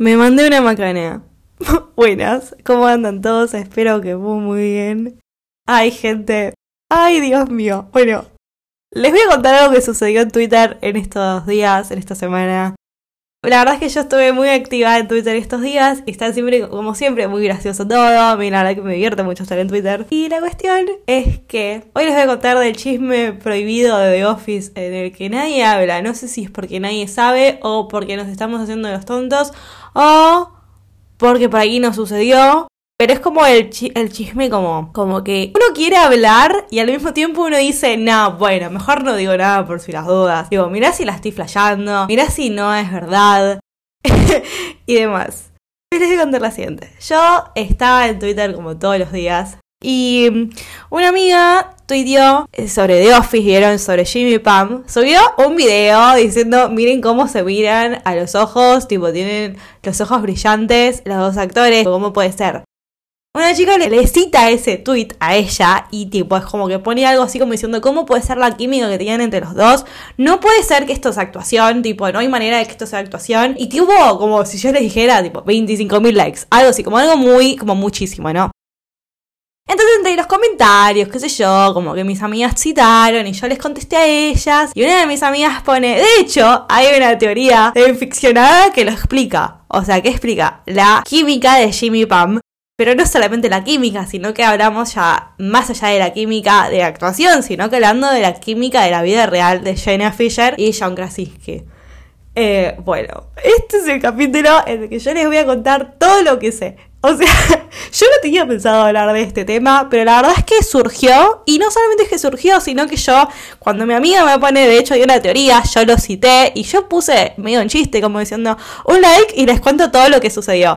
Me mandé una macanea. Buenas, ¿cómo andan todos? Espero que muy, muy bien. Ay, gente. Ay, Dios mío. Bueno, les voy a contar algo que sucedió en Twitter en estos días, en esta semana. La verdad es que yo estuve muy activa en Twitter estos días y está siempre, como siempre, muy gracioso todo. A mí la que me divierte mucho estar en Twitter. Y la cuestión es que hoy les voy a contar del chisme prohibido de The Office en el que nadie habla. No sé si es porque nadie sabe o porque nos estamos haciendo los tontos o porque por ahí no sucedió. Pero es como el, el chisme como, como que uno quiere hablar y al mismo tiempo uno dice, no, bueno, mejor no digo nada por si las dudas. Digo, mirá si la estoy flasheando, mirá si no es verdad y demás. Les voy a contar la siguiente. Yo estaba en Twitter como todos los días y mm, una amiga tuiteó sobre The Office, vieron sobre Jimmy Pam, subió un video diciendo, miren cómo se miran a los ojos, tipo tienen los ojos brillantes los dos actores, ¿cómo puede ser? Una chica le, cita ese tweet a ella y tipo es como que pone algo así como diciendo cómo puede ser la química que tienen entre los dos. No puede ser que esto sea actuación, tipo no hay manera de que esto sea actuación. Y tuvo como si yo les dijera tipo 25 mil likes, algo así, como algo muy, como muchísimo, ¿no? Entonces entre los comentarios, qué sé yo, como que mis amigas citaron y yo les contesté a ellas. Y una de mis amigas pone, de hecho, hay una teoría ficcionada que lo explica. O sea, que explica la química de Jimmy Pam pero no solamente la química, sino que hablamos ya más allá de la química de actuación, sino que hablando de la química de la vida real de Jenna Fisher y John Krasinski. Eh, bueno, este es el capítulo en el que yo les voy a contar todo lo que sé. O sea, yo no tenía pensado hablar de este tema, pero la verdad es que surgió, y no solamente es que surgió, sino que yo, cuando mi amiga me pone, de hecho, hay una teoría, yo lo cité, y yo puse medio un chiste, como diciendo, un like y les cuento todo lo que sucedió.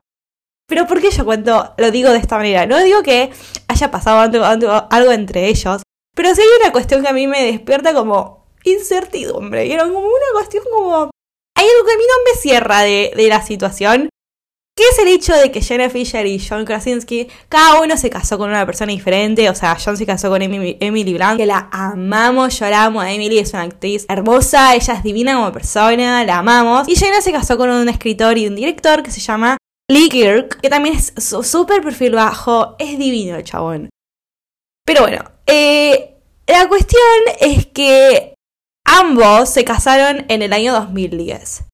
Pero ¿por qué yo cuento, lo digo de esta manera? No digo que haya pasado algo, entre ellos, pero sí hay una cuestión que a mí me despierta como incertidumbre. Y era como una cuestión como... Hay algo que a mí no me cierra de, la situación, que es el hecho de que Jenna Fisher y John Krasinski, cada uno se casó con una persona diferente. O sea, John se casó con Emily, Blunt, que la amamos, lloramos. Emily es una actriz hermosa, ella es divina como persona, la amamos. Y Jenna se casó con un escritor y un director que se llama Lee Kirk, que también es súper perfil bajo, es divino el chabón. Pero bueno, eh, la cuestión es que ambos se casaron en el año 2010.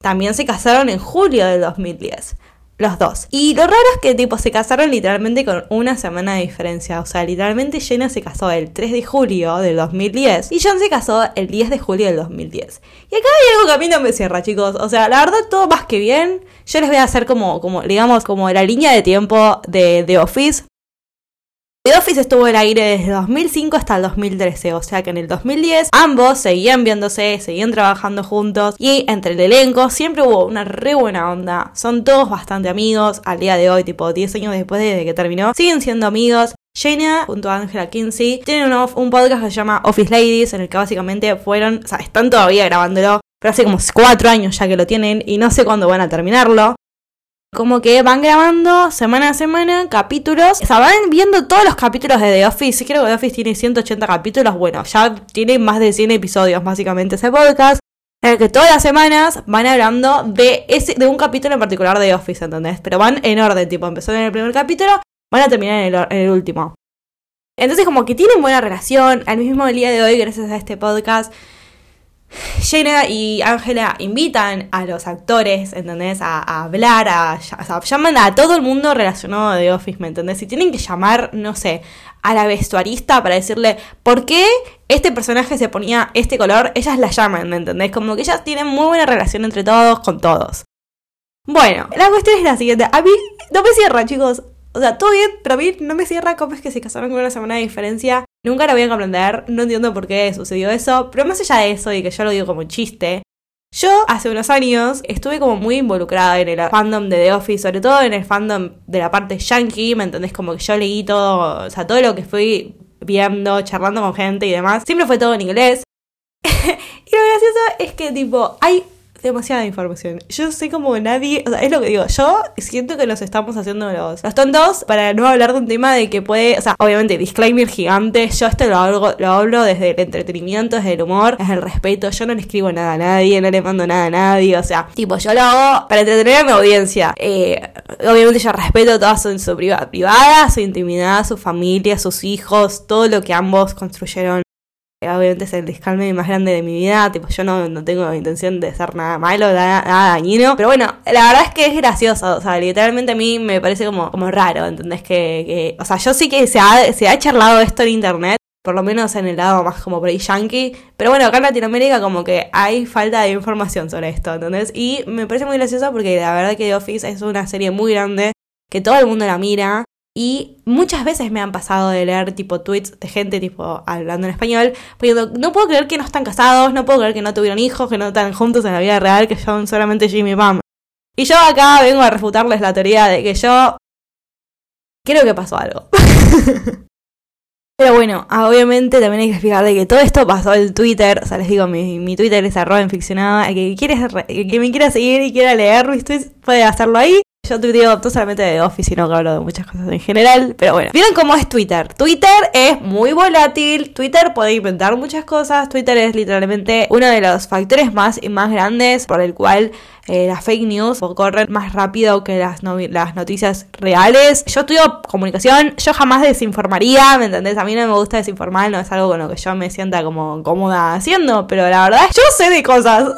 También se casaron en julio del 2010 los dos. Y lo raro es que tipo se casaron literalmente con una semana de diferencia. O sea, literalmente Jenna se casó el 3 de julio del 2010 y John se casó el 10 de julio del 2010. Y acá hay algo que a mí no me cierra, chicos. O sea, la verdad todo más que bien. Yo les voy a hacer como, como digamos, como la línea de tiempo de The Office. The Office estuvo en aire desde 2005 hasta el 2013, o sea que en el 2010 ambos seguían viéndose, seguían trabajando juntos y entre el elenco siempre hubo una re buena onda. Son todos bastante amigos al día de hoy, tipo 10 años después de que terminó, siguen siendo amigos. Jenna junto a Angela Kinsey tienen un, un, podcast que se llama Office Ladies en el que básicamente fueron, o sea, están todavía grabándolo, pero hace como 4 años ya que lo tienen y no sé cuándo van a terminarlo como que van grabando semana a semana capítulos. O sea, van viendo todos los capítulos de The Office. Creo que The Office tiene 180 capítulos. Bueno, ya tiene más de 100 episodios básicamente ese podcast. En el que todas las semanas van hablando de, ese, de un capítulo en particular de The Office, ¿entendés? Pero van en orden, tipo, empezaron en el primer capítulo, van a terminar en el, en el último. Entonces como que tienen buena relación. Al mismo día de hoy, gracias a este podcast, Jenna y Angela invitan a los actores, ¿entendés? A, hablar, a, llaman a todo el mundo relacionado de Office, ¿me entendés? Si tienen que llamar, no sé, a la vestuarista para decirle por qué este personaje se ponía este color, ellas la llaman, ¿me entendés? Como que ellas tienen muy buena relación entre todos, con todos. Bueno, la cuestión es la siguiente. A mí no me cierra, chicos. O sea, todo bien, pero a mí no me cierra cómo es que se casaron con una semana de diferencia. Nunca lo voy a comprender, no entiendo por qué sucedió eso, pero más allá de eso y que yo lo digo como un chiste, yo hace unos años estuve como muy involucrada en el fandom de The Office, sobre todo en el fandom de la parte yankee, ¿me entendés? Como que yo leí todo, o sea, todo lo que fui viendo, charlando con gente y demás, siempre fue todo en inglés. y lo gracioso es que tipo, hay demasiada información. Yo sé como nadie, o sea, es lo que digo, yo siento que nos estamos haciendo los, los tontos para no hablar de un tema de que puede, o sea, obviamente, disclaimer gigante, yo esto lo hablo, lo hablo desde el entretenimiento, desde el humor, desde el respeto, yo no le escribo nada a nadie, no le mando nada a nadie, o sea, tipo, yo lo hago para entretener a mi audiencia. Eh, obviamente yo respeto toda su, su privada, su intimidad, su familia, sus hijos, todo lo que ambos construyeron obviamente es el disclaimer más grande de mi vida, tipo yo no, no tengo intención de hacer nada malo, nada, dañino, pero bueno, la verdad es que es gracioso, o sea, literalmente a mí me parece como, como raro, ¿entendés? Que, que, o sea, yo sí que se ha, se ha charlado esto en internet, por lo menos en el lado más como por yankee, pero bueno, acá en Latinoamérica como que hay falta de información sobre esto, ¿entendés? Y me parece muy gracioso porque la verdad que The Office es una serie muy grande, que todo el mundo la mira, y muchas veces me han pasado de leer tipo tweets de gente tipo hablando en español, poniendo, no puedo creer que no están casados, no puedo creer que no tuvieron hijos, que no están juntos en la vida real, que son solamente Jimmy y Pam. Y yo acá vengo a refutarles la teoría de que yo creo que pasó algo. Pero bueno, obviamente también hay que explicar de que todo esto pasó en Twitter. O sea, les digo, mi, mi Twitter es arroba inficcionada. Que, quiere, el que me quiera seguir y quiera leer mis tweets puede hacerlo ahí. Yo tuiteo no solamente de Office, sino que hablo de muchas cosas en general. Pero bueno, ¿vieron cómo es Twitter? Twitter es muy volátil. Twitter puede inventar muchas cosas. Twitter es literalmente uno de los factores más y más grandes por el cual eh, las fake news corren más rápido que las, las noticias reales. Yo estudio comunicación, yo jamás desinformaría, ¿me entendés? A mí no me gusta desinformar, no es algo con lo que yo me sienta como cómoda haciendo, pero la verdad, yo sé de cosas.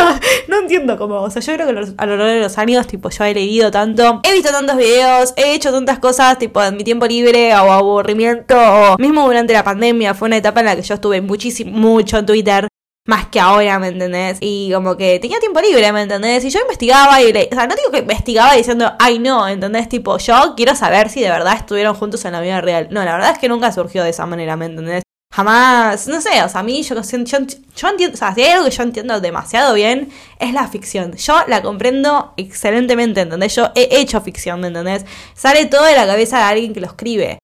no entiendo cómo, o sea, yo creo que a lo largo de los años, tipo, yo he leído tanto, he visto tantos videos, he hecho tantas cosas, tipo, en mi tiempo libre o aburrimiento, o mismo durante la pandemia, fue una etapa en la que yo estuve muchísimo, mucho en Twitter más que ahora, ¿me entendés? Y como que tenía tiempo libre, ¿me entendés? Y yo investigaba y le... O sea, no digo que investigaba diciendo, ay no, ¿entendés? Tipo, yo quiero saber si de verdad estuvieron juntos en la vida real. No, la verdad es que nunca surgió de esa manera, ¿me entendés? Jamás, no sé, o sea, a mí yo, yo, yo entiendo, o sea, si hay algo que yo entiendo demasiado bien, es la ficción. Yo la comprendo excelentemente, ¿entendés? Yo he hecho ficción, ¿me entendés? Sale todo de la cabeza de alguien que lo escribe.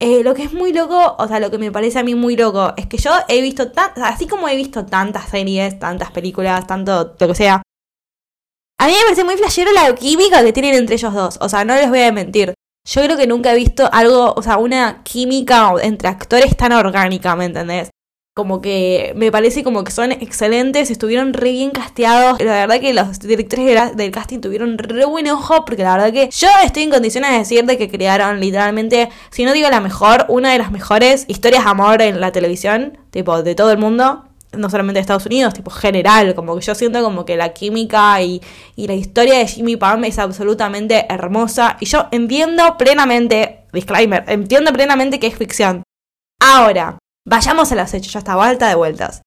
Eh, lo que es muy loco, o sea, lo que me parece a mí muy loco, es que yo he visto, tan, así como he visto tantas series, tantas películas, tanto lo que sea, a mí me parece muy flashero la química que tienen entre ellos dos, o sea, no les voy a mentir. Yo creo que nunca he visto algo, o sea, una química entre actores tan orgánica, ¿me entendés? Como que me parece como que son excelentes, estuvieron re bien casteados. La verdad que los directores del casting tuvieron re buen ojo, porque la verdad que yo estoy en condiciones de decir de que crearon literalmente, si no digo la mejor, una de las mejores historias de amor en la televisión, tipo de todo el mundo. No solamente de Estados Unidos, tipo general, como que yo siento como que la química y, y la historia de Jimmy Pam es absolutamente hermosa. Y yo entiendo plenamente, disclaimer, entiendo plenamente que es ficción. Ahora, Vayamos a los hechos, ya está, vuelta de vueltas.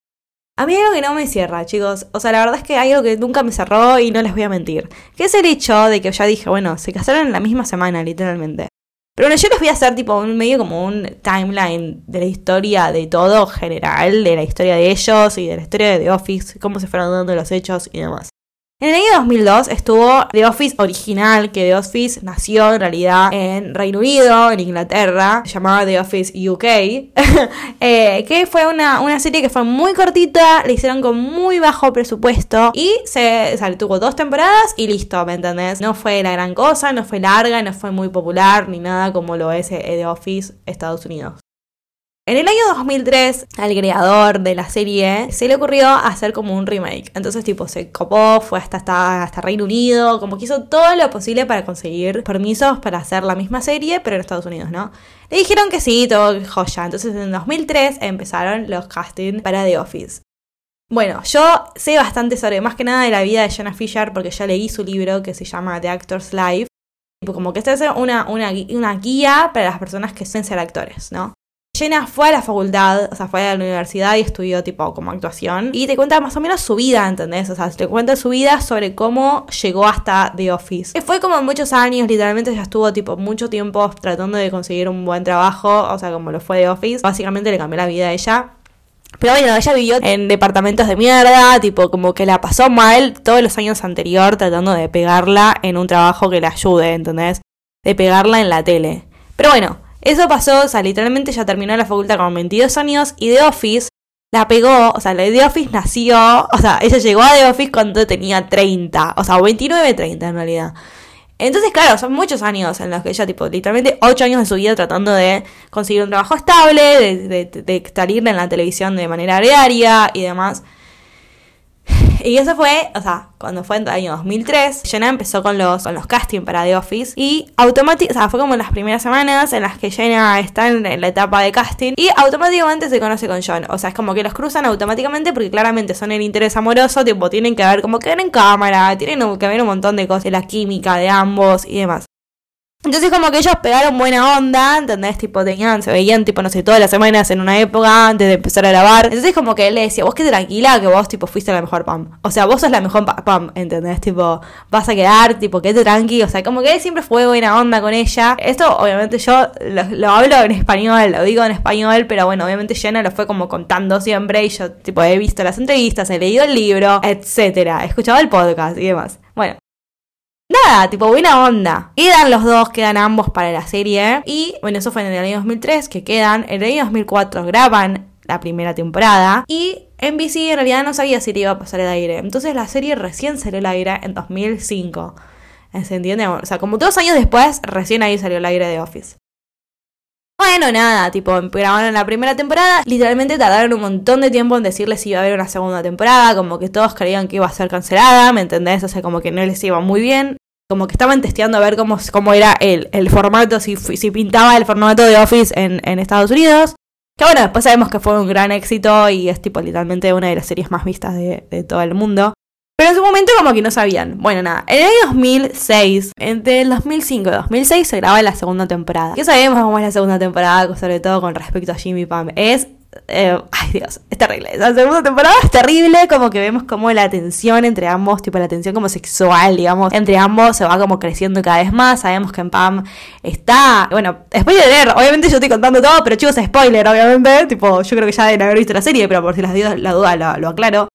A mí hay algo que no me cierra, chicos. O sea, la verdad es que hay algo que nunca me cerró y no les voy a mentir. Que es el hecho de que ya dije, bueno, se casaron en la misma semana, literalmente. Pero bueno, yo les voy a hacer tipo un medio como un timeline de la historia de todo general, de la historia de ellos y de la historia de The Office, cómo se fueron dando los hechos y demás. En el año 2002 estuvo The Office original, que The Office nació en realidad en Reino Unido, en Inglaterra, se llamaba The Office UK, eh, que fue una, una, serie que fue muy cortita, la hicieron con muy bajo presupuesto y se, o tuvo dos temporadas y listo, ¿me entendés? No fue la gran cosa, no fue larga, no fue muy popular ni nada como lo es eh, The Office Estados Unidos. En el año 2003, al creador de la serie se le ocurrió hacer como un remake. Entonces, tipo, se copó, fue hasta, hasta, hasta Reino Unido, como que hizo todo lo posible para conseguir permisos para hacer la misma serie, pero en Estados Unidos, ¿no? Le dijeron que sí, todo joya. Entonces, en 2003 empezaron los castings para The Office. Bueno, yo sé bastante sobre más que nada de la vida de Jenna Fisher porque ya leí su libro que se llama The Actor's Life. Como que esta es una, una, una guía para las personas que suelen ser actores, ¿no? Jenna fue a la facultad, o sea, fue a la universidad y estudió tipo como actuación. Y te cuenta más o menos su vida, ¿entendés? O sea, te cuenta su vida sobre cómo llegó hasta The Office. Fue como muchos años, literalmente ya estuvo tipo mucho tiempo tratando de conseguir un buen trabajo, o sea, como lo fue The Office. Básicamente le cambió la vida a ella. Pero bueno, ella vivió en departamentos de mierda, tipo como que la pasó mal todos los años anterior tratando de pegarla en un trabajo que le ayude, ¿entendés? De pegarla en la tele. Pero bueno, eso pasó, o sea, literalmente ya terminó la facultad con 22 años y The Office la pegó, o sea, la de The Office nació, o sea, ella llegó a The Office cuando tenía 30, o sea, 29, 30 en realidad. Entonces, claro, son muchos años en los que ella, tipo, literalmente 8 años de su vida tratando de conseguir un trabajo estable, de, de, de salir en la televisión de manera diaria y demás. Y eso fue, o sea, cuando fue en el año 2003, Jenna empezó con los, con los castings para The Office y automáticamente, o sea, fue como en las primeras semanas en las que Jenna está en, la etapa de casting y automáticamente se conoce con John. O sea, es como que los cruzan automáticamente porque claramente son el interés amoroso, tipo, tienen que ver como que en cámara, tienen que ver un montón de cosas de la química de ambos y demás. Entonces como que ellos pegaron buena onda, ¿entendés? Tipo, tenían, se veían, tipo, no sé, todas las semanas en una época antes de empezar a grabar. Entonces como que él le decía, vos qué tranquila que vos, tipo, fuiste la mejor Pam. O sea, vos sos la mejor Pam, ¿entendés? Tipo, vas a quedar, tipo, quédate tranqui. O sea, como que él siempre fue buena onda con ella. Esto, obviamente, yo lo, hablo en español, lo digo en español, pero bueno, obviamente Jenna lo fue como contando siempre y yo, tipo, he visto las entrevistas, he leído el libro, etcétera. He escuchado el podcast y demás. Bueno, Nada, tipo buena onda. Quedan los dos, quedan ambos para la serie. Y bueno, eso fue en el año 2003 que quedan. En el año 2004 graban la primera temporada. Y NBC en realidad no sabía si le iba a pasar el aire. Entonces la serie recién salió al aire en 2005. ¿Se entiende? O sea, como dos años después, recién ahí salió el aire de Office. Bueno, nada, tipo, grabaron la primera temporada. Literalmente tardaron un montón de tiempo en decirles si iba a haber una segunda temporada. Como que todos creían que iba a ser cancelada, ¿me entendés? O sea, como que no les iba muy bien. Como que estaban testeando a ver cómo, cómo era el, el formato, si, si pintaba el formato de Office en, en Estados Unidos. Que bueno, después sabemos que fue un gran éxito y es tipo literalmente una de las series más vistas de, de todo el mundo. Pero en su momento como que no sabían. Bueno, nada, en el año 2006, entre el 2005 y 2006 se graba la segunda temporada. ¿Qué sabemos cómo es la segunda temporada? Sobre todo con respecto a Jimmy Pam. Es eh, ay Dios, es terrible. La segunda temporada es terrible, como que vemos como la tensión entre ambos, tipo la tensión como sexual, digamos, entre ambos se va como creciendo cada vez más. Sabemos que en Pam está, bueno, spoiler, obviamente yo estoy contando todo, pero chicos, spoiler, obviamente, tipo, yo creo que ya deben haber visto la serie, pero por si las la duda lo aclaro.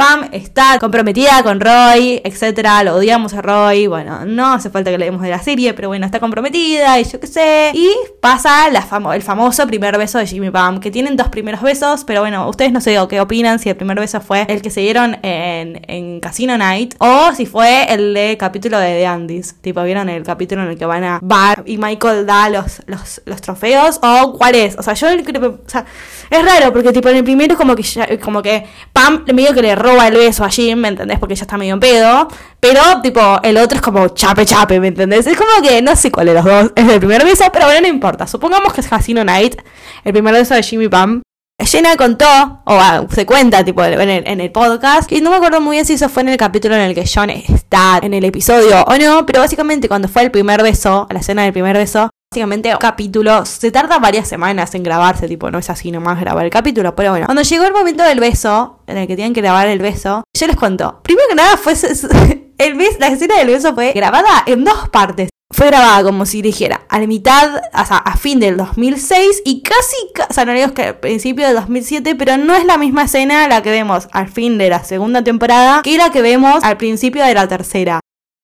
Pam está comprometida con Roy, etcétera, lo odiamos a Roy, bueno, no hace falta que leemos de la serie, pero bueno, está comprometida y yo qué sé. Y pasa el famoso primer beso de Jimmy Pam, que tienen dos primeros besos, pero bueno, ustedes no sé qué opinan si el primer beso fue el que se dieron en, Casino Night o si fue el de capítulo de The Andys, tipo, ¿vieron el capítulo en el que van a bar y Michael da los, los, trofeos? ¿O cuál es? O sea, yo creo o sea, es raro porque tipo en el primero es como que, como que Pam medio que le roba roba el beso a Jim, ¿me entendés? Porque ella está medio en pedo. Pero, tipo, el otro es como chape chape, ¿me entendés? Es como que no sé cuál de los dos es el primer beso, pero bueno, no importa. Supongamos que es Casino Night, el primer beso de Jimmy Pam. Jenna contó, o ah, se cuenta, tipo, en el, podcast, y no me acuerdo muy bien si eso fue en el capítulo en el que John está en el episodio o no, pero básicamente cuando fue el primer beso, la escena del primer beso, Básicamente, capítulo se tarda varias semanas en grabarse, tipo, no es así nomás grabar el capítulo, pero bueno. Cuando llegó el momento del beso, en el que tienen que grabar el beso, yo les cuento. Primero que nada, fue la escena del beso fue grabada en dos partes. Fue grabada como si dijera a la mitad, o sea, a fin del 2006 y casi, o sea, no digo que al principio del 2007, pero no es la misma escena la que vemos al fin de la segunda temporada que la que vemos al principio de la tercera.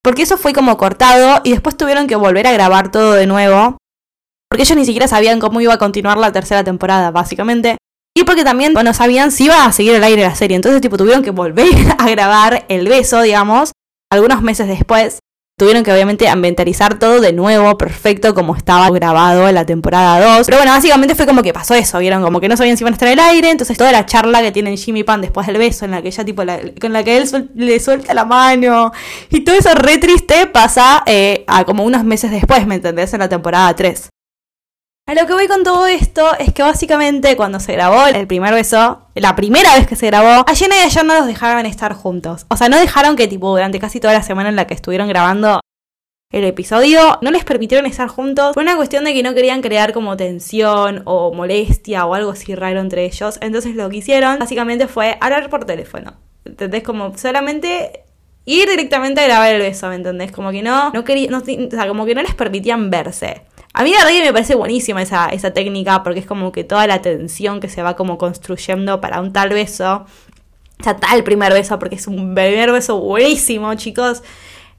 Porque eso fue como cortado y después tuvieron que volver a grabar todo de nuevo. Porque ellos ni siquiera sabían cómo iba a continuar la tercera temporada, básicamente. Y porque también no sabían si iba a seguir el aire la serie. Entonces, tipo, tuvieron que volver a grabar el beso, digamos, algunos meses después. Tuvieron que obviamente ambientalizar todo de nuevo, perfecto, como estaba grabado en la temporada 2. Pero bueno, básicamente fue como que pasó eso, vieron, como que no sabían si iban a estar en el aire. Entonces toda la charla que tienen Jimmy Pan después del beso, en la que ella tipo, con la que él le suelta la mano. Y todo eso re triste pasa eh, a como unos meses después, ¿me entendés? En la temporada 3. A lo que voy con todo esto es que básicamente cuando se grabó el primer beso, la primera vez que se grabó, a Jenna y a no los dejaron estar juntos. O sea, no dejaron que tipo durante casi toda la semana en la que estuvieron grabando el episodio, no les permitieron estar juntos. Fue una cuestión de que no querían crear como tensión o molestia o algo así raro entre ellos. Entonces lo que hicieron básicamente fue hablar por teléfono. ¿Entendés? Como solamente ir directamente a grabar el beso, ¿me entendés? Como que no, no quería, o sea, como que no les permitían verse. A mí la verdad me parece buenísima esa, esa técnica porque es como que toda la tensión que se va como construyendo para un tal beso, o sea, tal primer beso porque es un primer beso buenísimo, chicos.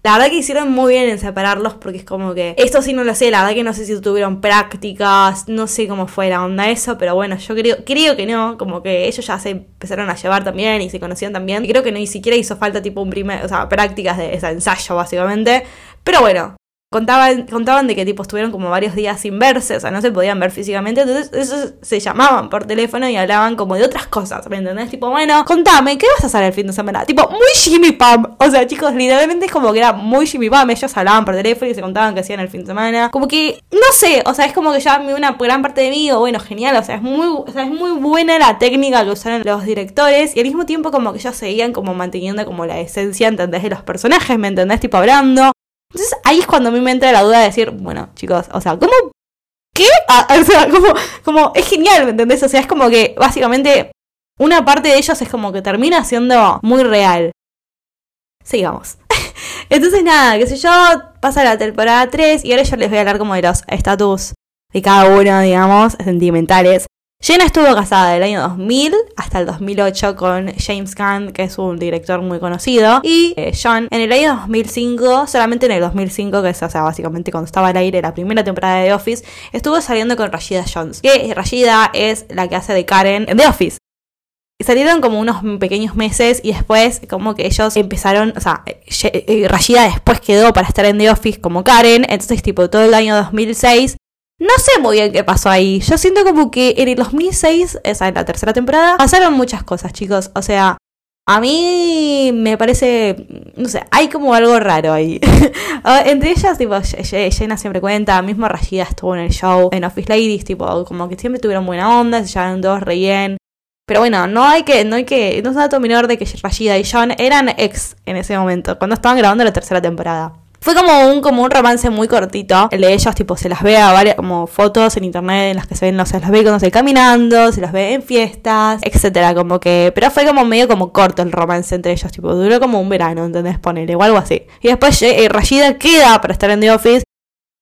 La verdad que hicieron muy bien en separarlos porque es como que esto sí no lo sé, la verdad que no sé si tuvieron prácticas, no sé cómo fue la onda eso, pero bueno, yo creo, creo que no, como que ellos ya se empezaron a llevar también y se conocían también. Creo que ni siquiera hizo falta tipo un primer, o sea, prácticas de ensayo básicamente. Pero bueno, Contaban, contaban de que tipo estuvieron como varios días sin verse, o sea, no se podían ver físicamente, entonces esos se llamaban por teléfono y hablaban como de otras cosas, ¿me entendés? Tipo, bueno, contame, ¿qué vas a hacer el fin de semana? Tipo, muy Jimmy Pam, o sea, chicos, literalmente es como que era muy Jimmy Pam, ellos hablaban por teléfono y se contaban qué hacían el fin de semana, como que, no sé, o sea, es como que ya una gran parte de mí, o bueno, genial, o sea, es muy, o sea, es muy buena la técnica que usaron los directores y al mismo tiempo como que ellos seguían como manteniendo como la esencia, ¿entendés? De los personajes, ¿me entendés? Tipo, hablando. Entonces ahí es cuando a mí me entra la duda de decir, bueno, chicos, o sea, ¿cómo? ¿Qué? Ah, o sea, como, como, es genial, ¿me entendés? O sea, es como que básicamente una parte de ellos es como que termina siendo muy real. Sigamos. Entonces nada, qué sé yo, pasa la temporada 3 y ahora yo les voy a hablar como de los estatus de cada uno, digamos, sentimentales. Jenna estuvo casada del año 2000 hasta el 2008 con James Gunn, que es un director muy conocido, y eh, John en el año 2005, solamente en el 2005, que es, o sea, básicamente cuando estaba al aire la primera temporada de The Office, estuvo saliendo con Rashida Jones, que Rashida es la que hace de Karen en The Office. Salieron como unos pequeños meses y después como que ellos empezaron, o sea, eh, Rashida después quedó para estar en The Office como Karen, entonces tipo todo el año 2006 no sé muy bien qué pasó ahí. Yo siento como que en el 2006, esa es la tercera temporada, pasaron muchas cosas, chicos. O sea, a mí me parece, no sé, hay como algo raro ahí. Ah, entre ellas, tipo, Jenna siempre cuenta, mismo Rashida estuvo en el show, en Office Ladies, tipo, como que siempre tuvieron buena onda, se llevaron dos re bien. Pero bueno, no hay que, no hay que, no es dato menor de que Rashida y John eran ex en ese momento, cuando estaban grabando la tercera temporada. Fue como un, como un romance muy cortito. El de ellos, tipo, se las ve a varias como fotos en internet en las que se ven, no se las ve cuando se caminando, se las ve en fiestas, etcétera, como que. Pero fue como medio como corto el romance entre ellos, tipo, duró como un verano, ¿entendés? Ponele, o algo así. Y después eh, Rashida queda para estar en The Office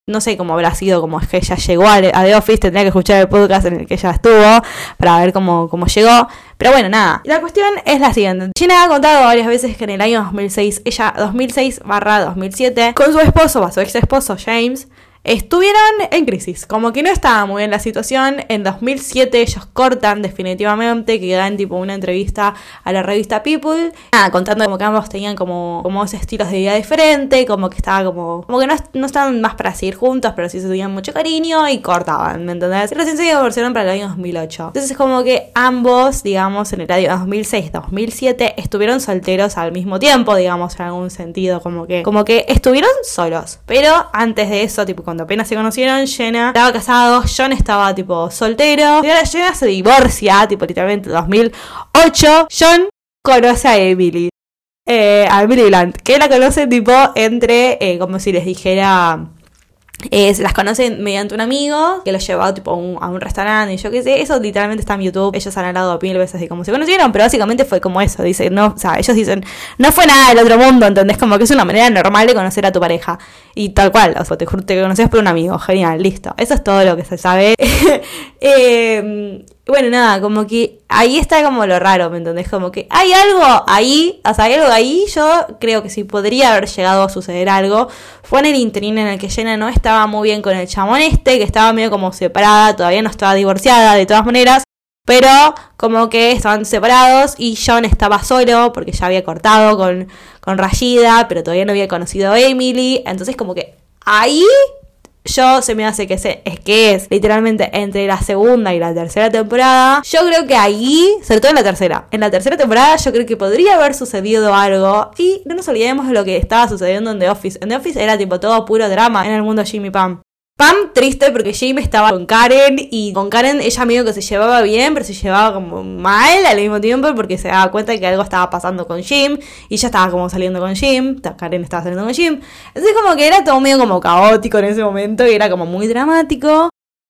no sé cómo habrá sido, como es que ella llegó a, The Office, tendría que escuchar el podcast en el que ella estuvo para ver cómo, cómo llegó. Pero bueno, nada. La cuestión es la siguiente. Gina ha contado varias veces que en el año 2006, ella 2006 barra 2007, con su esposo, o su ex esposo James, estuvieron en crisis. Como que no estaba muy bien la situación. En 2007 ellos cortan definitivamente, que dan tipo una entrevista a la revista People. Nada, contando como que ambos tenían como, como estilos de vida diferentes, como que estaba como... Como que no, no estaban más para seguir juntos, pero sí se tenían mucho cariño y cortaban, ¿me entendés? Y recién se divorciaron para el año 2008. Entonces es como que ambos, digamos, en el año 2006-2007 estuvieron solteros al mismo tiempo, digamos, en algún sentido. Como que, como que estuvieron solos. Pero antes de eso, tipo, cuando apenas se conocieron, Jenna estaba casado, John estaba tipo soltero. Y ahora Jenna se divorcia, tipo literalmente en 2008. John conoce a Emily. Eh, a Emily Blunt, que la conoce tipo entre, eh, como si les dijera, las conocen mediante un amigo que los llevó tipo, a un restaurante y yo qué sé. Eso literalmente está en YouTube. Ellos han hablado mil veces de cómo se conocieron, pero básicamente fue como eso. Dicen, no, o sea, ellos dicen, no fue nada del otro mundo, ¿entendés? Como que es una manera normal de conocer a tu pareja. Y tal cual, o sea, te, te conoces por un amigo. Genial, listo. Eso es todo lo que se sabe. eh, bueno, nada, como que ahí está como lo raro, ¿me entendés? Como que hay algo ahí, o sea, hay algo ahí, yo creo que si podría haber llegado a suceder algo, fue en el interín en el que Jenna no estaba muy bien con el chamón este, que estaba medio como separada, todavía no estaba divorciada de todas maneras, pero como que estaban separados y John estaba solo porque ya había cortado con, con Rashida, pero todavía no había conocido a Emily, entonces como que ahí yo se me hace que, se, es que es literalmente entre la segunda y la tercera temporada. Yo creo que ahí, sobre todo en la tercera, en la tercera temporada yo creo que podría haber sucedido algo. Y no nos olvidemos de lo que estaba sucediendo en The Office. En The Office era tipo todo puro drama en el mundo Jimmy Pam. Pam triste porque Jim estaba con Karen y con Karen ella medio que se llevaba bien, pero se llevaba como mal al mismo tiempo porque se daba cuenta de que algo estaba pasando con Jim y ella estaba como saliendo con Jim, Karen estaba saliendo con Jim. Entonces como que era todo medio como caótico en ese momento y era como muy dramático.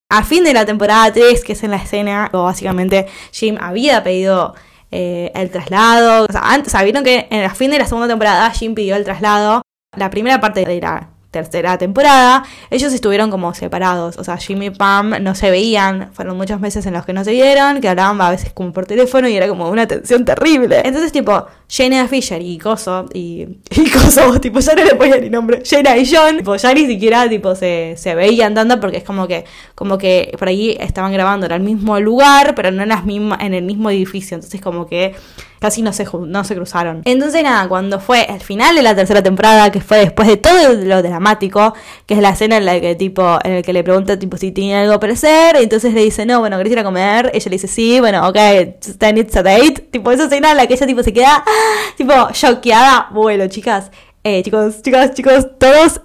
A fin de la temporada 3, que es en la escena, básicamente Jim había pedido eh, el traslado. O sea, antes, que en el fin de la segunda temporada Jim pidió el traslado. La primera parte de la tercera temporada, ellos estuvieron como separados. O sea, Jimmy y Pam no se veían. Fueron muchos meses en los que no se vieron, que hablaban a veces como por teléfono y era como una tensión terrible. Entonces, tipo, Jenna Fisher y Coso, y, y Coso, tipo, ya no le ponía ni nombre. Jenna y John, tipo, ya ni siquiera, tipo, se, se veían dando porque es como que, como que por ahí estaban grabando en el mismo lugar, pero no en, las mismas, en el mismo edificio. Entonces, como que casi no se, no se cruzaron. Entonces nada, cuando fue el final de la tercera temporada, que fue después de todo lo dramático, que es la escena en la que tipo, en el que le pregunta tipo si tiene algo para hacer, y entonces le dice, no, bueno, ¿querés ir a comer? Ella le dice, sí, bueno, ok, then it's a date. Tipo, esa escena en la que ella tipo se queda, tipo, choqueada. Bueno, chicas, eh, chicos, chicas, chicos, todos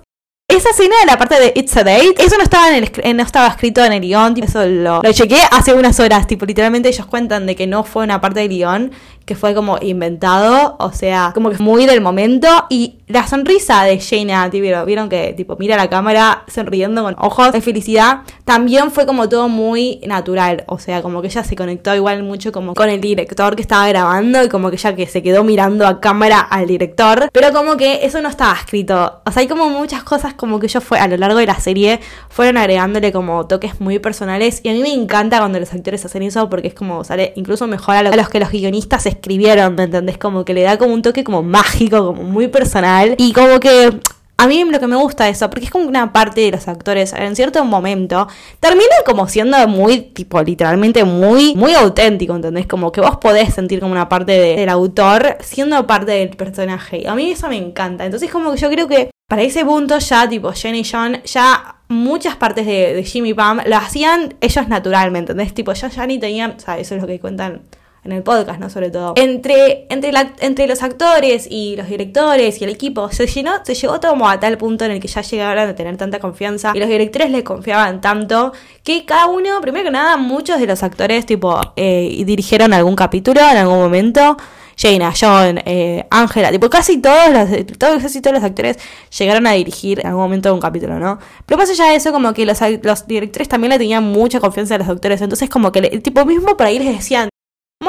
esa escena de la parte de It's a Date, eso no estaba, en el, no estaba escrito en el guion, eso lo, lo chequeé hace unas horas, tipo, literalmente ellos cuentan de que no fue una parte del guion, que fue como inventado, o sea, como que muy del momento. Y la sonrisa de Jaina, ¿vieron? vieron que tipo mira la cámara sonriendo con ojos de felicidad, también fue como todo muy natural, o sea, como que ella se conectó igual mucho como con el director que estaba grabando y como que ella que se quedó mirando a cámara al director, pero como que eso no estaba escrito, o sea, hay como muchas cosas como que yo fue a lo largo de la serie fueron agregándole como toques muy personales y a mí me encanta cuando los actores hacen eso porque es como sale incluso mejor a, los que los guionistas escribieron, ¿me entendés? Como que le da como un toque como mágico, como muy personal. Y como que a mí lo que me gusta eso, porque es como una parte de los actores en cierto momento termina como siendo muy, tipo, literalmente muy, muy auténtico, ¿entendés? Como que vos podés sentir como una parte del autor siendo parte del personaje. Y a mí eso me encanta. Entonces como que yo creo que para ese punto ya, tipo, Jenny y John, ya muchas partes de, de Jimmy Pam lo hacían ellos naturalmente, ¿entendés? Tipo, ya, ni tenían, o sea, eso es lo que cuentan en el podcast, ¿no? Sobre todo. Entre, entre, la, entre los actores y los directores y el equipo, se llenó, se llegó como a tal punto en el que ya llegaron a tener tanta confianza y los directores les confiaban tanto que cada uno, primero que nada, muchos de los actores, tipo, eh, dirigieron algún capítulo en algún momento. Jaina, John, eh, Ángela, tipo casi todos los, todos, casi todos los actores llegaron a dirigir en algún momento un capítulo, ¿no? Pero más allá de eso, como que los, los directores también le tenían mucha confianza a los actores, entonces como que tipo mismo por ahí les decían,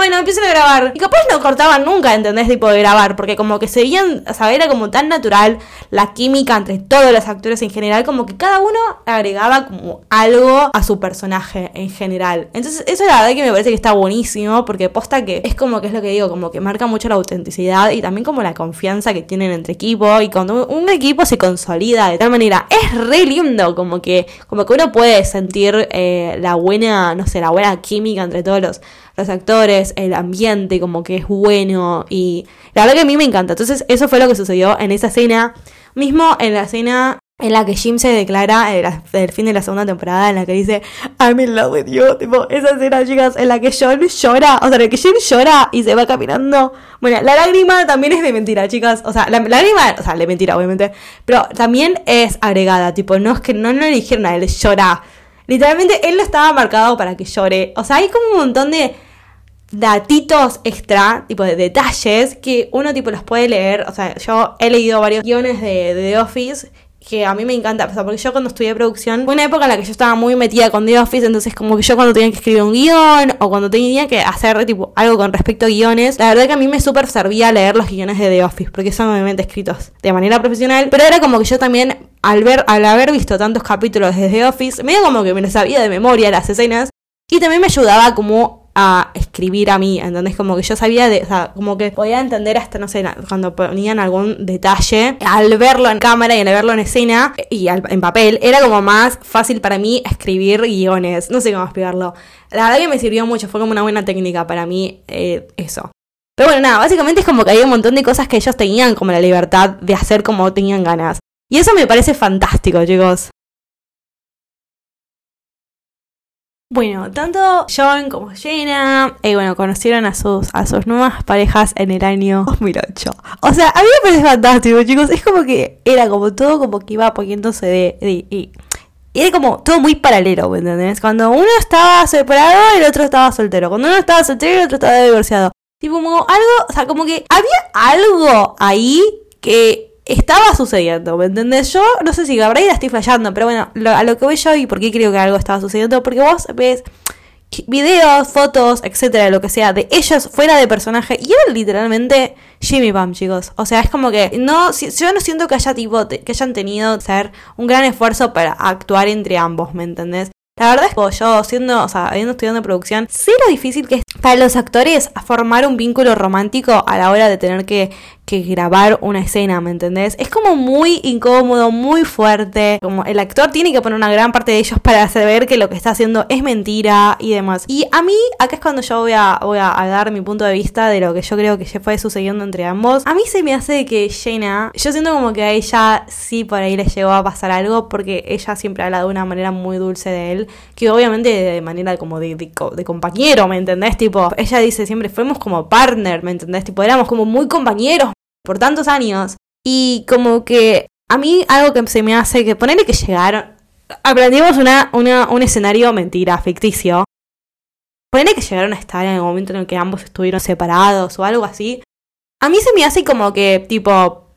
bueno, empiecen a grabar. Y capaz no cortaban nunca, ¿entendés? Tipo de grabar, porque como que seguían, o sea, era como tan natural la química entre todos los actores en general, como que cada uno agregaba como algo a su personaje en general. Entonces, eso la verdad que me parece que está buenísimo, porque posta que es como que es lo que digo, como que marca mucho la autenticidad y también como la confianza que tienen entre equipo. Y cuando un equipo se consolida de tal manera, es re lindo, como que, como que uno puede sentir eh, la buena, no sé, la buena química entre todos los los actores, el ambiente como que es bueno y la verdad que a mí me encanta. Entonces eso fue lo que sucedió en esa escena, mismo en la escena en la que Jim se declara el, fin de la segunda temporada, en la que dice I'm in love with you, tipo, esa escena, chicas, en la que John llora, o sea, en la que Jim llora y se va caminando. Bueno, la lágrima también es de mentira, chicas, o sea, la, lágrima, o sea, de mentira, obviamente, pero también es agregada, tipo, no es que no, no le dijeron a él llora. Literalmente él no estaba marcado para que llore. O sea, hay como un montón de datitos extra, tipo de detalles, que uno tipo los puede leer. O sea, yo he leído varios guiones de, The Office que a mí me encanta, o sea, porque yo cuando estudié producción, fue una época en la que yo estaba muy metida con The Office, entonces como que yo cuando tenía que escribir un guion o cuando tenía que hacer tipo algo con respecto a guiones, la verdad que a mí me súper servía leer los guiones de The Office, porque son obviamente escritos de manera profesional, pero era como que yo también al ver, al haber visto tantos capítulos de The Office, medio como que me lo sabía de memoria las escenas y también me ayudaba como a escribir a mí, ¿entendés? Como que yo sabía de, o sea, como que podía entender hasta, no sé, cuando ponían algún detalle, al verlo en cámara y al verlo en escena y en papel, era como más fácil para mí escribir guiones, no sé cómo explicarlo. La verdad que me sirvió mucho, fue como una buena técnica para mí eh, eso. Pero bueno, nada, básicamente es como que había un montón de cosas que ellos tenían como la libertad de hacer como tenían ganas. Y eso me parece fantástico, chicos. Bueno, tanto John como Jenna, eh, bueno, conocieron a sus, a sus nuevas parejas en el año 2008. O sea, a mí me parece fantástico, chicos. Es como que era como todo como que iba poniéndose de... de y, era como todo muy paralelo, ¿me entendés? Cuando uno estaba separado, el otro estaba soltero. Cuando uno estaba soltero, el otro estaba divorciado. Tipo, como algo, o sea, como que había algo ahí que estaba sucediendo, ¿me entendés? Yo no sé si Gabriela estoy fallando, pero bueno, a lo que voy yo y por qué creo que algo estaba sucediendo, porque vos ves videos, fotos, etcétera, lo que sea, de ellos fuera de personaje. Y era literalmente Jimmy Bam, chicos. O sea, es como que no, yo no siento que haya tipo, que hayan tenido ser un gran esfuerzo para actuar entre ambos, ¿me entendés? La verdad es que yo, siendo, o sea, habiendo estudiado producción, sé lo difícil que es para los actores formar un vínculo romántico a la hora de tener que que grabar una escena, ¿me entendés? Es como muy incómodo, muy fuerte. Como el actor tiene que poner una gran parte de ellos para ver que lo que está haciendo es mentira y demás. Y a mí, acá es cuando yo voy a, voy a, dar mi punto de vista de lo que yo creo que ya fue sucediendo entre ambos. A mí se me hace que Jenna, yo siento como que a ella sí por ahí le llegó a pasar algo porque ella siempre habla de una manera muy dulce de él, que obviamente de manera como de, de compañero, ¿me entendés? Tipo, ella dice siempre fuimos como partner, ¿me entendés? Tipo, éramos como muy compañeros por tantos años. Y como que a mí algo que se me hace que ponerle que llegaron. Aprendimos una, una, un escenario mentira, ficticio. Ponerle que llegaron a estar en el momento en el que ambos estuvieron separados o algo así. A mí se me hace como que, tipo.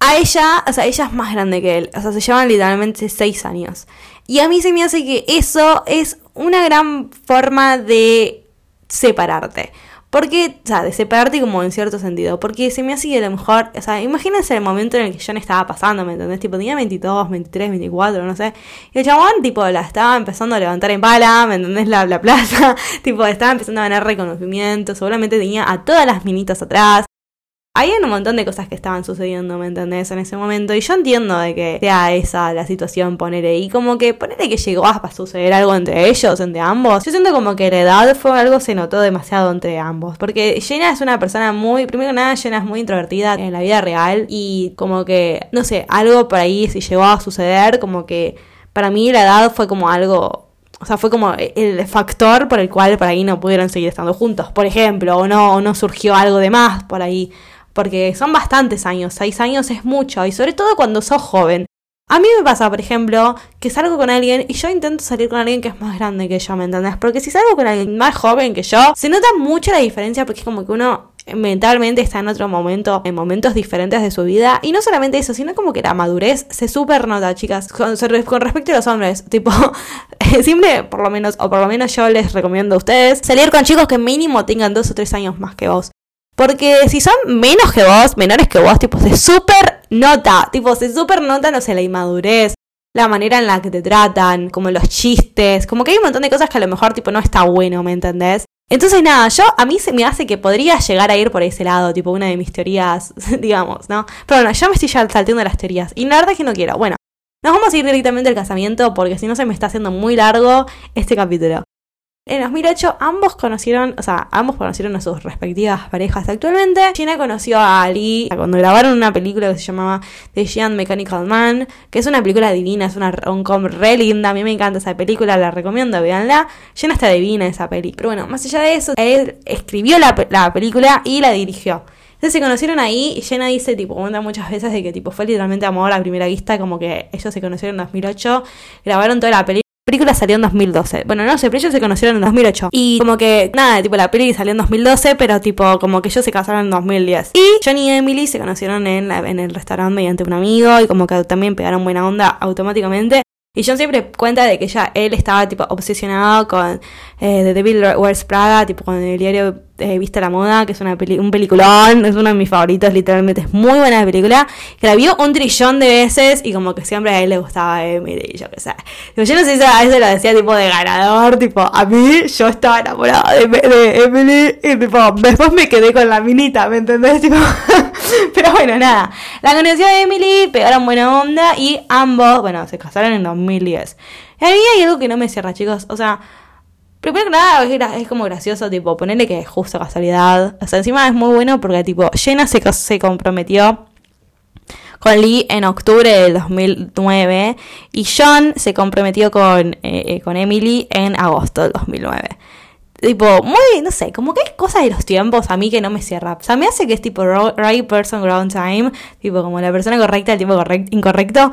A ella, o sea, ella es más grande que él. O sea, se llevan literalmente seis años. Y a mí se me hace que eso es una gran forma de separarte. Porque, o sea, de separarte como en cierto sentido. Porque se me hace que a lo mejor, o sea, imagínense el momento en el que John estaba pasando, ¿me entendés? Tipo, tenía 22, 23, 24, no sé. Y el chabón, tipo, la estaba empezando a levantar en pala, ¿me entendés? La, la plaza. tipo, estaba empezando a ganar reconocimiento. Seguramente tenía a todas las minitas atrás. Hay un montón de cosas que estaban sucediendo, ¿me entendés? En ese momento. Y yo entiendo de que sea esa la situación, poner Y como que ponerle que llegó a suceder algo entre ellos, entre ambos. Yo siento como que la edad fue algo se notó demasiado entre ambos. Porque Jenna es una persona muy. Primero que nada, Jenna es muy introvertida en la vida real. Y como que, no sé, algo por ahí, si llegó a suceder, como que para mí la edad fue como algo o sea, fue como el factor por el cual por ahí no pudieron seguir estando juntos, por ejemplo, o no, o no surgió algo de más por ahí porque son bastantes años, seis años es mucho, y sobre todo cuando sos joven. A mí me pasa, por ejemplo, que salgo con alguien y yo intento salir con alguien que es más grande que yo, ¿me entendés? Porque si salgo con alguien más joven que yo, se nota mucho la diferencia porque es como que uno mentalmente está en otro momento, en momentos diferentes de su vida. Y no solamente eso, sino como que la madurez se super nota, chicas. Con, con respecto a los hombres, tipo, siempre, por lo menos, o por lo menos yo les recomiendo a ustedes, salir con chicos que mínimo tengan dos o tres años más que vos. Porque si son menos que vos, menores que vos, tipo, se super nota. Tipo, se super nota, no sé, la inmadurez, la manera en la que te tratan, como los chistes. Como que hay un montón de cosas que a lo mejor, tipo, no está bueno, ¿me entendés? Entonces, nada, yo a mí se me hace que podría llegar a ir por ese lado, tipo, una de mis teorías, digamos, ¿no? Pero bueno, yo me estoy ya salteando las teorías. Y la verdad es que no quiero. Bueno, nos vamos a ir directamente al casamiento porque si no se me está haciendo muy largo este capítulo. En 2008 ambos conocieron, o sea, ambos conocieron a sus respectivas parejas actualmente. Gina conoció a Ali cuando grabaron una película que se llamaba The Giant Mechanical Man, que es una película divina, es una rom-com re linda, a mí me encanta esa película, la recomiendo, véanla. Gina está divina esa peli. Pero bueno, más allá de eso, él escribió la, la película y la dirigió. Entonces se conocieron ahí y Jenna dice, tipo, cuenta muchas veces de que tipo fue literalmente amor a primera vista, como que ellos se conocieron en 2008, grabaron toda la película película salió en 2012. Bueno, no sé, pero ellos se conocieron en 2008. Y como que, nada, tipo, la película salió en 2012, pero tipo, como que ellos se casaron en 2010. Y Johnny y Emily se conocieron en, en el restaurante mediante un amigo y como que también pegaron buena onda automáticamente. Y John siempre cuenta de que ya él estaba tipo obsesionado con eh, The Devil Wears Prada, tipo con el diario eh, Vista la Moda, que es una un peliculón, es uno de mis favoritos, literalmente es muy buena película, que la vio un trillón de veces y como que siempre a él le gustaba Emily, yo qué sé. yo no sé si a veces lo decía tipo de ganador, tipo, a mí yo estaba enamorada de, Emily y tipo, después me quedé con la minita, ¿me entendés? Pero bueno, nada. La conoció Emily, pegaron buena onda y ambos, bueno, se casaron en 2010. Y a mí hay algo que no me cierra, chicos. O sea, primero que nada es como gracioso, tipo, ponerle que es justo casualidad. O sea, encima es muy bueno porque, tipo, Jenna se, se comprometió con Lee en octubre del 2009 y John se comprometió con, eh, eh, con Emily en agosto del 2009 tipo, muy, no sé, como que hay cosas de los tiempos a mí que no me cierra. O sea, me hace que es tipo right person, ground time, tipo como la persona correcta, el tiempo correcto, incorrecto.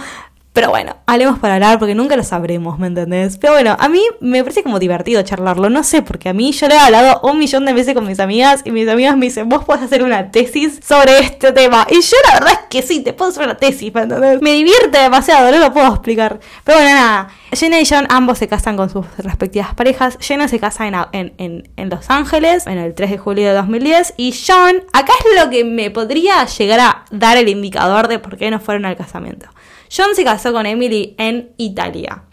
Pero bueno, hablemos para hablar porque nunca lo sabremos, ¿me entendés? Pero bueno, a mí me parece como divertido charlarlo, no sé, porque a mí yo le he hablado un millón de veces con mis amigas y mis amigas me dicen, vos podés hacer una tesis sobre este tema. Y yo la verdad es que sí, te puedo hacer una tesis, ¿me entendés? Me divierte demasiado, no lo puedo explicar. Pero bueno, nada, Jenna y John ambos se casan con sus respectivas parejas. Jenna se casa en, en, en, Los Ángeles en el 3 de julio de 2010 y John, acá es lo que me podría llegar a dar el indicador de por qué no fueron al casamiento. John se casó con Emily en Italia.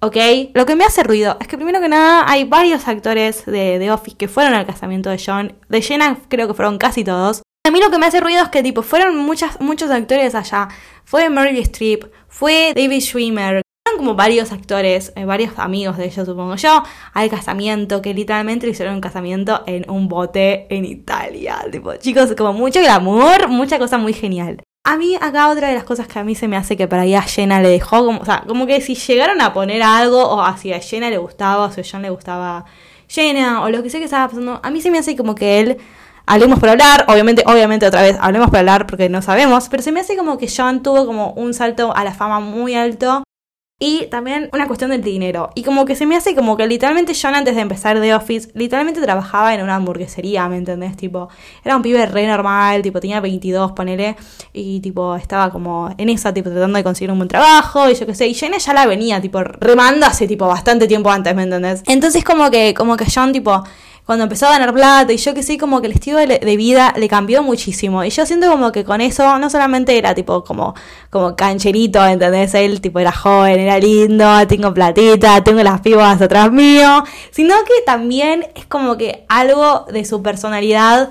¿Ok? Lo que me hace ruido es que primero que nada hay varios actores de The Office que fueron al casamiento de John. De Jenna creo que fueron casi todos. A mí lo que me hace ruido es que tipo fueron muchas, muchos actores allá. Fue Meryl Streep, fue David Schwimmer, fueron como varios actores, eh, varios amigos de ellos supongo yo, al casamiento, que literalmente hicieron un casamiento en un bote en Italia. Tipo, chicos, como mucho glamour, mucha cosa muy genial. A mí acá otra de las cosas que a mí se me hace que para ahí a Jenna le dejó, como, o sea, como que si llegaron a poner algo o así a Jenna le gustaba, o si a John le gustaba Jenna o lo que sea que estaba pasando, a mí se me hace como que él, hablemos por hablar, obviamente, obviamente otra vez, hablemos por hablar porque no sabemos, pero se me hace como que John tuvo como un salto a la fama muy alto y también una cuestión del dinero. Y como que se me hace como que literalmente John antes de empezar The Office, literalmente trabajaba en una hamburguesería, ¿me entendés? Tipo, era un pibe re normal, tipo, tenía 22, ponele, y tipo, estaba como en esa, tipo, tratando de conseguir un buen trabajo, y yo qué sé, y Jenna ya la venía, tipo, remando hace, tipo, bastante tiempo antes, ¿me entendés? Entonces como que, como que John, tipo, cuando empezó a ganar plata y yo que sé, como que el estilo de, vida le cambió muchísimo. Y yo siento como que con eso no solamente era tipo como, como cancherito, ¿entendés? Él tipo era joven, era lindo, tengo platita, tengo las pibas atrás mío, sino que también es como que algo de su personalidad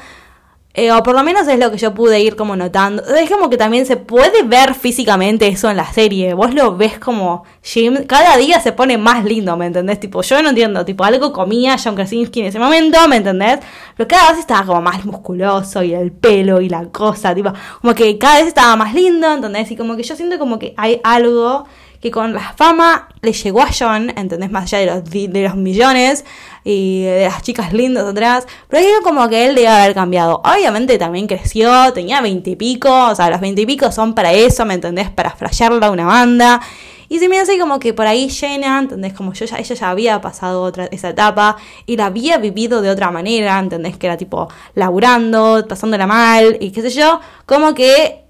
eh, o por lo menos es lo que yo pude ir como notando. Es como que también se puede ver físicamente eso en la serie. Vos lo ves como Jim cada día se pone más lindo, ¿me entendés? Tipo, yo no entiendo, tipo, algo comía John Krasinski en ese momento, ¿me entendés? Pero cada vez estaba como más musculoso y el pelo y la cosa, tipo, como que cada vez estaba más lindo, ¿entendés? Y como que yo siento como que hay algo que con la fama le llegó a John, ¿entendés? Más allá de los, de los millones y de las chicas lindas atrás, pero digo como que él debe haber cambiado. Obviamente también creció, tenía veintipico, o sea, los veintipico son para eso, ¿me entendés? Para flashearla una banda. Y se me hace como que por ahí llena, ¿entendés? Como yo ya, ella ya había pasado otra, esa etapa y la había vivido de otra manera, ¿entendés? Que era tipo laburando, pasándola mal y qué sé yo. Como que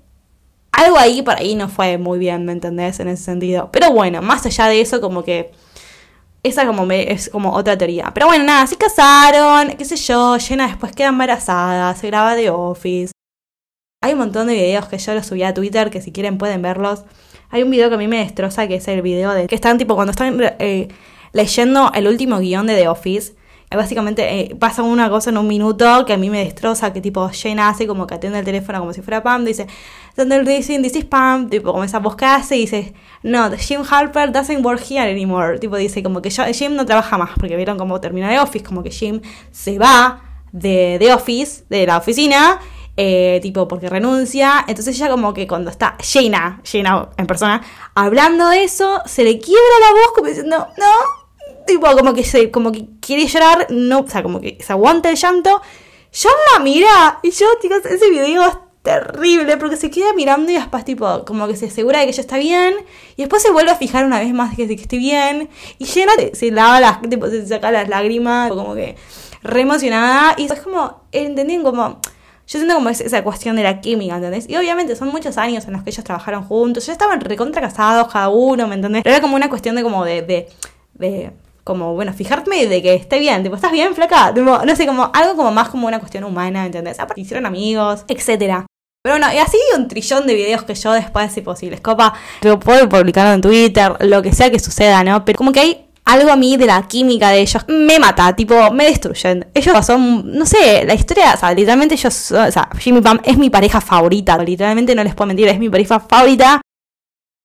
algo ahí por ahí no fue muy bien, ¿me entendés? En ese sentido. Pero bueno, más allá de eso, como que. Esa como me, es como otra teoría. Pero bueno, nada, se casaron, qué sé yo, Jenna después queda embarazada, se graba de Office. Hay un montón de videos que yo los subí a Twitter que si quieren pueden verlos. Hay un video que a mí me destroza que es el video de que están tipo cuando están eh, leyendo el último guion de The Office básicamente eh, pasa una cosa en un minuto que a mí me destroza, que tipo Jenna hace como que atiende el teléfono como si fuera Pam, dice, dicen, this is Pam, tipo voz que hace y dice, no, Jim Harper doesn't work here anymore, tipo dice como que Jim no trabaja más, porque vieron cómo termina de Office, como que Jim se va de, de Office, de la oficina, eh, tipo porque renuncia. Entonces ella como que cuando está llena, llena en persona, hablando de eso, se le quiebra la voz como diciendo, no, tipo como que se, como que quiere llorar, no, o sea, como que se aguanta el llanto. Yo la mira, y yo, chicos, ese video terrible porque se queda mirando y después tipo como que se asegura de que ella está bien y después se vuelve a fijar una vez más que, que esté bien y llena se lava las tipo se saca las lágrimas como que re emocionada y es como entendían como yo siento como esa cuestión de la química, ¿entendés? Y obviamente son muchos años en los que ellos trabajaron juntos, ya estaban recontra casados cada uno, ¿me entendés? Pero era como una cuestión de como de, de, de como, bueno, fijarme de que esté bien, tipo, ¿estás bien, flaca? no sé, como algo como más como una cuestión humana, ¿entendés? Aparte hicieron amigos, etcétera. Pero bueno, y así un trillón de videos que yo después, si posible, copa, lo puedo publicar en Twitter, lo que sea que suceda, ¿no? Pero como que hay algo a mí de la química de ellos me mata, tipo, me destruyen. Ellos son, no sé, la historia, o sea, literalmente ellos, o sea, Jimmy Pam es mi pareja favorita, literalmente no les puedo mentir, es mi pareja favorita.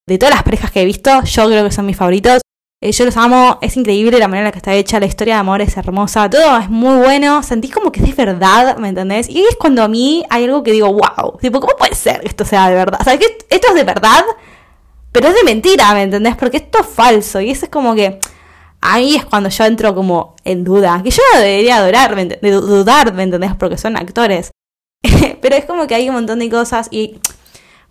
De todas las parejas que he visto, yo creo que son mis favoritos. Eh, yo los amo, es increíble la manera en la que está hecha, la historia de amor es hermosa, todo es muy bueno, sentís como que es de verdad, ¿me entendés? Y es cuando a mí hay algo que digo, wow, tipo, ¿cómo puede ser que esto sea de verdad? O sea, que esto es de verdad, pero es de mentira, ¿me entendés? Porque esto es falso y eso es como que... Ahí es cuando yo entro como en duda, que yo no debería adorar, de dudar, ¿me entendés? Porque son actores. pero es como que hay un montón de cosas y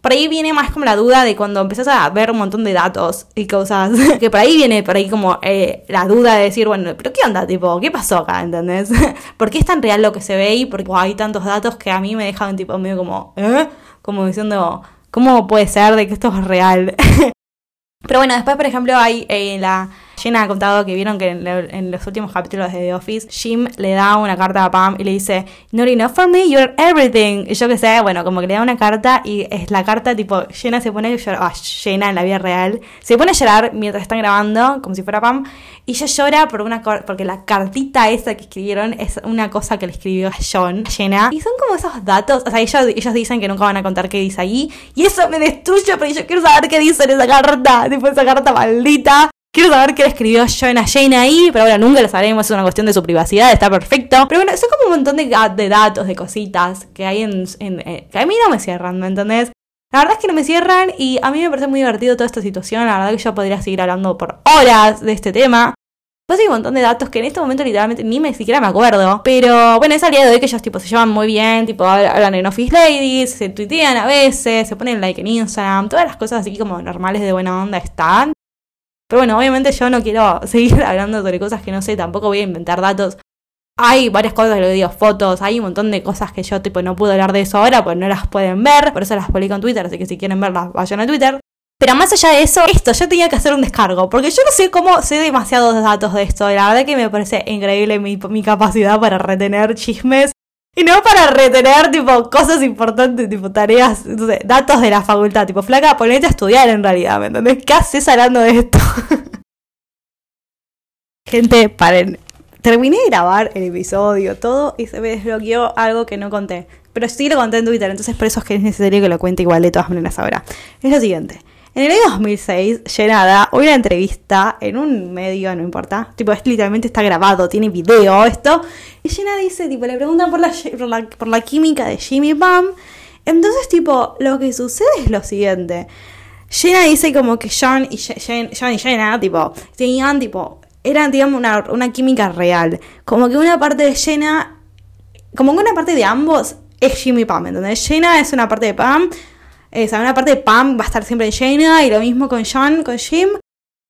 Por ahí viene más como la duda de cuando empezás a ver un montón de datos y cosas. Que por ahí viene por ahí como eh, la duda de decir, bueno, pero ¿qué onda? Tipo, ¿qué pasó acá? ¿Entendés? ¿Por qué es tan real lo que se ve y porque hay tantos datos que a mí me dejan tipo medio como, ¿eh? Como diciendo, ¿cómo puede ser de que esto es real? pero bueno, después, por ejemplo, hay eh, la Jenna ha contado que vieron que en, los últimos capítulos de The Office, Jim le da una carta a Pam y le dice, Not enough for me, you're everything. Y yo que sé, bueno, como que le da una carta y es la carta tipo, Jenna se pone a llorar, ah, Jenna en la vida real, se pone a llorar mientras están grabando, como si fuera Pam, y ella llora por una porque la cartita esa que escribieron es una cosa que le escribió John, Jenna. Y son como esos datos, o sea, ellos, ellos dicen que nunca van a contar qué dice ahí, y eso me destruye porque yo quiero saber qué dice en esa carta, tipo esa carta maldita. Quiero saber qué le escribió John a Jane ahí, pero bueno, nunca lo sabremos, es una cuestión de su privacidad, está perfecto. Pero bueno, son como un montón de, datos, de cositas que hay en, eh, que a mí no me cierran, ¿me entendés? La verdad es que no me cierran y a mí me parece muy divertido toda esta situación, la verdad que yo podría seguir hablando por horas de este tema. Pues hay un montón de datos que en este momento literalmente ni me siquiera me acuerdo. Pero bueno, es al día de hoy que ellos tipo se llevan muy bien, tipo hablan en Office Ladies, se tuitean a veces, se ponen like en Instagram, todas las cosas así como normales de buena onda están. Pero bueno, obviamente yo no quiero seguir hablando sobre cosas que no sé, tampoco voy a inventar datos. Hay varias cosas que lo digo, fotos, hay un montón de cosas que yo tipo no puedo hablar de eso ahora, pues no las pueden ver, por eso las publico en Twitter, así que si quieren verlas, vayan a Twitter. Pero más allá de eso, esto, yo tenía que hacer un descargo, porque yo no sé cómo sé demasiados datos de esto, la verdad que me parece increíble mi, mi capacidad para retener chismes y no para retener, tipo, cosas importantes, tipo, tareas, entonces, datos de la facultad. Tipo, flaca, ponete a estudiar en realidad, ¿me entendés? ¿Qué haces hablando de esto? Gente, paren. Terminé de grabar el episodio, todo, y se me desbloqueó algo que no conté. Pero sí lo conté en Twitter, entonces por eso es que es necesario que lo cuente igual de todas maneras ahora. Es lo siguiente. En el año 2006, Llenada, hubo una entrevista en un medio, no importa, tipo, literalmente está grabado, tiene video esto, y Jenna dice, tipo, le preguntan por la, por la, química de Jimmy Pam, entonces, tipo, lo que sucede es lo siguiente, Jenna dice como que John y, John y Jenna, tipo, tenían, tipo, eran, digamos, una, una química real, como que una parte de Jenna, como que una parte de ambos es Jimmy Pam, ¿entendés? Jenna es una parte de Pam, esa una parte de Pam va a estar siempre llena y lo mismo con John, con Jim.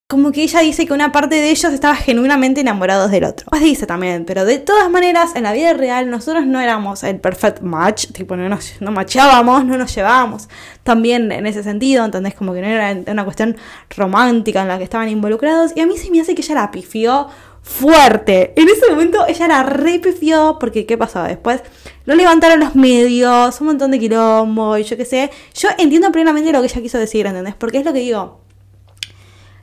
Como que ella dice que una parte de ellos estaba genuinamente enamorados del otro. Pues dice también, pero de todas maneras, en la vida real nosotros no éramos el perfect match, tipo no nos no machábamos, no nos llevábamos también en ese sentido, ¿entendés? Como que no era una cuestión romántica en la que estaban involucrados. Y a mí se me hace que ella la pifió fuerte. En ese momento ella la repifió porque ¿qué pasó después? Lo levantaron los medios, un montón de quilombo y yo qué sé. Yo entiendo plenamente lo que ella quiso decir, ¿entendés? Porque es lo que digo.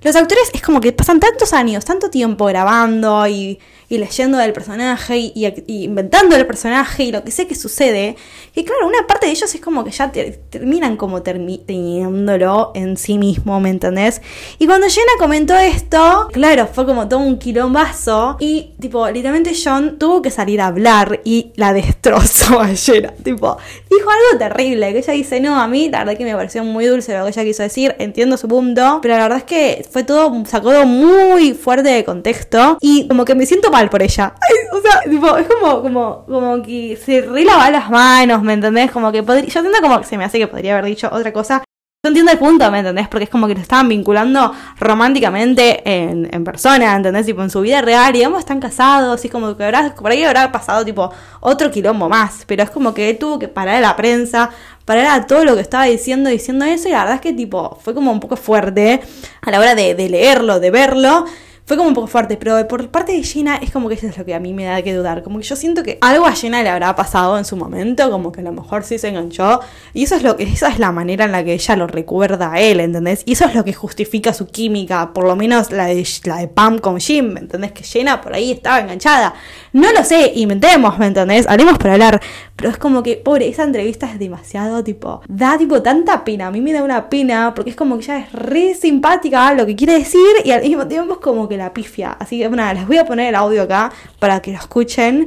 Los actores es como que pasan tantos años, tanto tiempo grabando y leyendo del personaje y, inventando el personaje y lo que sé que sucede, que claro, una parte de ellos es como que ya terminan como teniéndolo en sí mismo, ¿me entendés? Y cuando Jenna comentó esto, claro, fue como todo un quilombazo y tipo, literalmente John tuvo que salir a hablar y la destrozó a Jenna, tipo, dijo algo terrible, que ella dice, no, a mí la verdad que me pareció muy dulce lo que ella quiso decir, entiendo su punto, pero la verdad es que todo, sacó todo muy fuerte de contexto y como que me siento por ella. o sea, tipo, es como, como, como que se relava las manos, ¿me entendés? Como que podría, yo entiendo como que se me hace que podría haber dicho otra cosa. Yo entiendo el punto, ¿me entendés? Porque es como que lo estaban vinculando románticamente en, en persona, ¿entendés? Tipo, en su vida real, y ambos están casados, y como que habrá, por ahí habrá pasado, tipo, otro quilombo más. Pero es como que él tuvo que parar a la prensa, parar a todo lo que estaba diciendo, diciendo eso, y la verdad es que, tipo, fue como un poco fuerte a la hora de, de leerlo, de verlo fue como un poco fuerte, pero por parte de Gina es como que eso es lo que a mí me da que dudar. Como que yo siento que algo a Gina le habrá pasado en su momento, como que a lo mejor sí se enganchó. Y eso es lo que, esa es la manera en la que ella lo recuerda a él, ¿entendés? Y eso es lo que justifica su química, por lo menos la de, la de Pam con Jim, ¿me entendés? Que Gina por ahí estaba enganchada. No lo sé, inventemos, ¿me entendés? Hablemos para hablar. Pero es como que, pobre, esa entrevista es demasiado tipo, da tipo tanta pena. A mí me da una pena porque es como que ella es re simpática lo que quiere decir y al mismo tiempo es como que la pifia. Así que, les voy a poner el audio acá para que lo escuchen.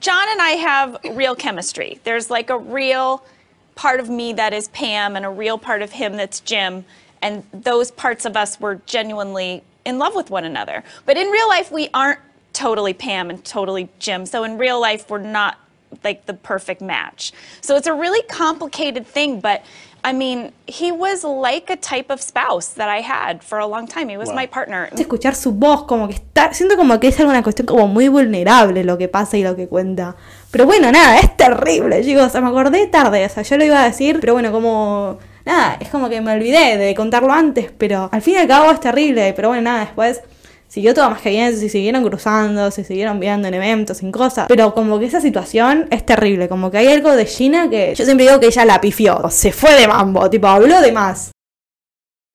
John and I have real chemistry. There's like a real part of me that is Pam and a real part of him that's Jim. And those parts of us were genuinely in love with one another. But in real life, we aren't totally Pam and totally Jim. So in real life, we're not like the perfect match. So it's a really complicated thing, but I mean, he was like a type of spouse that I had for a long time. He was Wow. my partner. escuchar su voz, como que está, siento como que es alguna cuestión como muy vulnerable lo que pasa y lo que cuenta. Pero bueno, nada, es terrible, chicos, o sea, me acordé tarde, o sea, yo lo iba a decir, pero bueno, como, nada, es como que me olvidé de contarlo antes, pero al fin y al cabo es terrible, pero bueno, nada, después siguió todo más que bien, se siguieron cruzando, se siguieron viendo en eventos, en cosas, pero como que esa situación es terrible, como que hay algo de Gina que yo siempre digo que ella la pifió, se fue de mambo, tipo, habló de más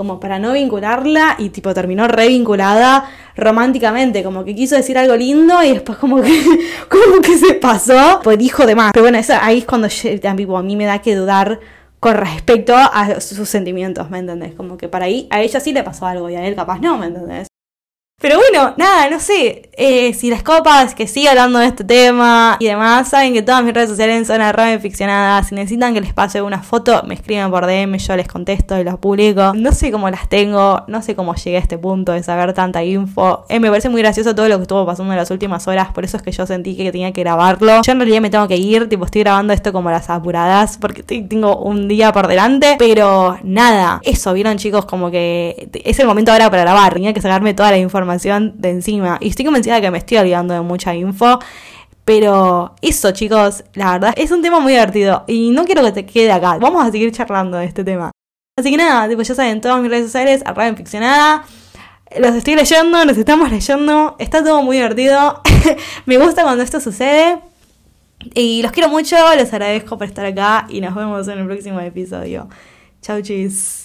como para no vincularla y tipo terminó revinculada románticamente, como que quiso decir algo lindo y después como que como que se pasó, pues dijo de más. Pero bueno, eso, ahí es cuando a mí me da que dudar con respecto a sus sentimientos, ¿me entendés? Como que para ahí a ella sí le pasó algo y a él capaz no, ¿me entendés? Pero bueno, nada, no sé, eh, si las copas que siga hablando de este tema y demás, saben que todas mis redes sociales son arroba ficcionadas. Si necesitan que les pase una foto, me escriben por DM, yo les contesto y los publico. No sé cómo las tengo, no sé cómo llegué a este punto de saber tanta info. Eh, me parece muy gracioso todo lo que estuvo pasando en las últimas horas, por eso es que yo sentí que tenía que grabarlo. Yo en realidad me tengo que ir, tipo estoy grabando esto como las apuradas, porque tengo un día por delante. Pero nada, eso, vieron chicos, como que es el momento ahora para grabar. Tenía que sacarme toda la información de encima. Y estoy convencida de que me estoy olvidando de mucha info. Pero eso, chicos, la verdad es un tema muy divertido. Y no quiero que te quede acá. Vamos a seguir charlando de este tema. Así que nada, tipo, ya saben, todas mis redes sociales, arroba ficcionada. Los estoy leyendo, los estamos leyendo. Está todo muy divertido. me gusta cuando esto sucede. Y los quiero mucho, les agradezco por estar acá y nos vemos en el próximo episodio. Chau, chis.